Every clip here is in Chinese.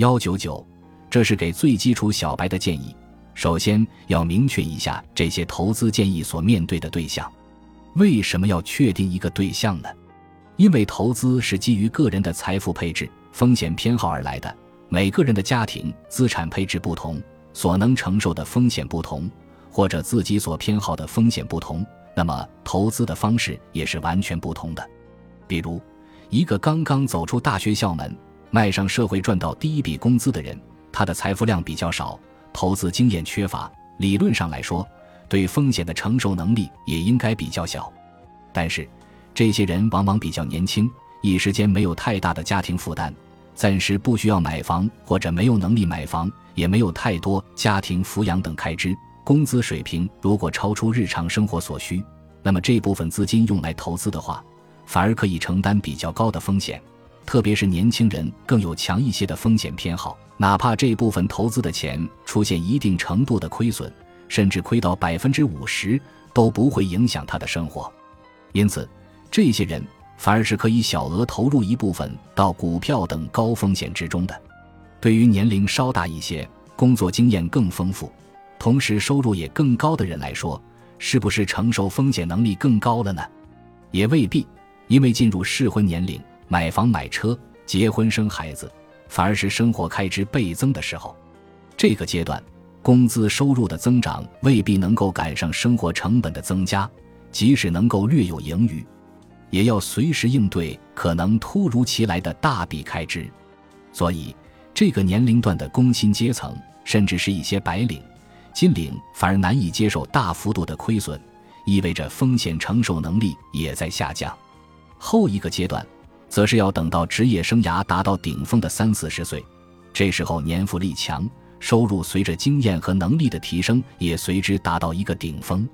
幺九九，这是给最基础小白的建议。首先要明确一下这些投资建议所面对的对象。为什么要确定一个对象呢？因为投资是基于个人的财富配置、风险偏好而来的。每个人的家庭资产配置不同，所能承受的风险不同，或者自己所偏好的风险不同，那么投资的方式也是完全不同的。比如，一个刚刚走出大学校门、迈上社会赚到第一笔工资的人，他的财富量比较少，投资经验缺乏，理论上来说。对风险的承受能力也应该比较小，但是这些人往往比较年轻，一时间没有太大的家庭负担，暂时不需要买房或者没有能力买房，也没有太多家庭抚养等开支。工资水平如果超出日常生活所需，那么这部分资金用来投资的话，反而可以承担比较高的风险。特别是年轻人更有强一些的风险偏好，哪怕这部分投资的钱出现一定程度的亏损。甚至亏到百分之五十都不会影响他的生活，因此，这些人反而是可以小额投入一部分到股票等高风险之中的。对于年龄稍大一些、工作经验更丰富、同时收入也更高的人来说，是不是承受风险能力更高了呢？也未必，因为进入适婚年龄，买房买车、结婚生孩子，反而是生活开支倍增的时候。这个阶段。工资收入的增长未必能够赶上生活成本的增加，即使能够略有盈余，也要随时应对可能突如其来的大笔开支。所以，这个年龄段的工薪阶层，甚至是一些白领、金领，反而难以接受大幅度的亏损，意味着风险承受能力也在下降。后一个阶段，则是要等到职业生涯达到顶峰的三四十岁，这时候年富力强。收入随着经验和能力的提升，也随之达到一个顶峰。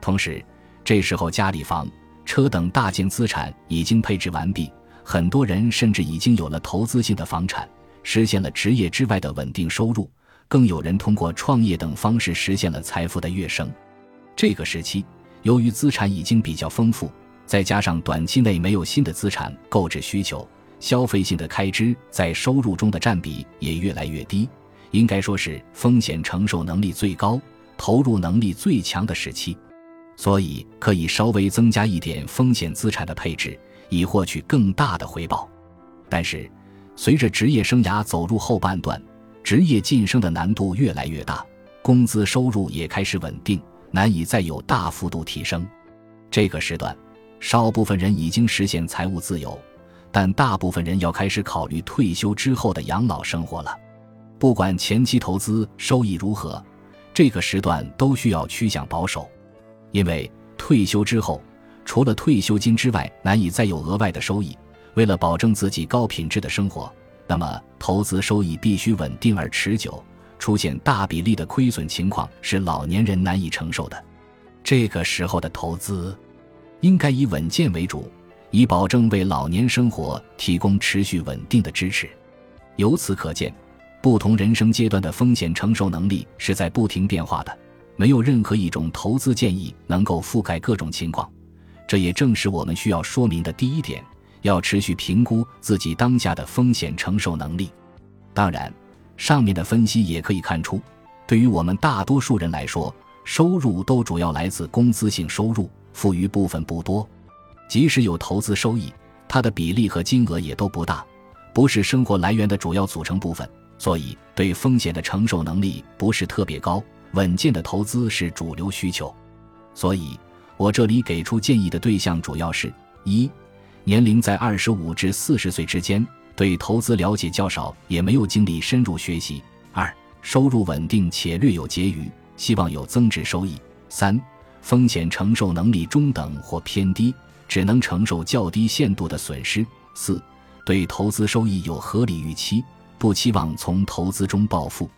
同时，这时候家里房、车等大件资产已经配置完毕，很多人甚至已经有了投资性的房产，实现了职业之外的稳定收入。更有人通过创业等方式实现了财富的跃升。这个时期，由于资产已经比较丰富，再加上短期内没有新的资产购置需求，消费性的开支在收入中的占比也越来越低。应该说是风险承受能力最高、投入能力最强的时期，所以可以稍微增加一点风险资产的配置，以获取更大的回报。但是，随着职业生涯走入后半段，职业晋升的难度越来越大，工资收入也开始稳定，难以再有大幅度提升。这个时段，少部分人已经实现财务自由，但大部分人要开始考虑退休之后的养老生活了。不管前期投资收益如何，这个时段都需要趋向保守，因为退休之后，除了退休金之外，难以再有额外的收益。为了保证自己高品质的生活，那么投资收益必须稳定而持久。出现大比例的亏损情况是老年人难以承受的。这个时候的投资，应该以稳健为主，以保证为老年生活提供持续稳定的支持。由此可见。不同人生阶段的风险承受能力是在不停变化的，没有任何一种投资建议能够覆盖各种情况。这也正是我们需要说明的第一点：要持续评估自己当下的风险承受能力。当然，上面的分析也可以看出，对于我们大多数人来说，收入都主要来自工资性收入，富余部分不多。即使有投资收益，它的比例和金额也都不大，不是生活来源的主要组成部分。所以，对风险的承受能力不是特别高，稳健的投资是主流需求。所以，我这里给出建议的对象主要是：一、年龄在二十五至四十岁之间，对投资了解较少，也没有精力深入学习；二、收入稳定且略有结余，希望有增值收益；三、风险承受能力中等或偏低，只能承受较低限度的损失；四、对投资收益有合理预期。不期望从投资中暴富。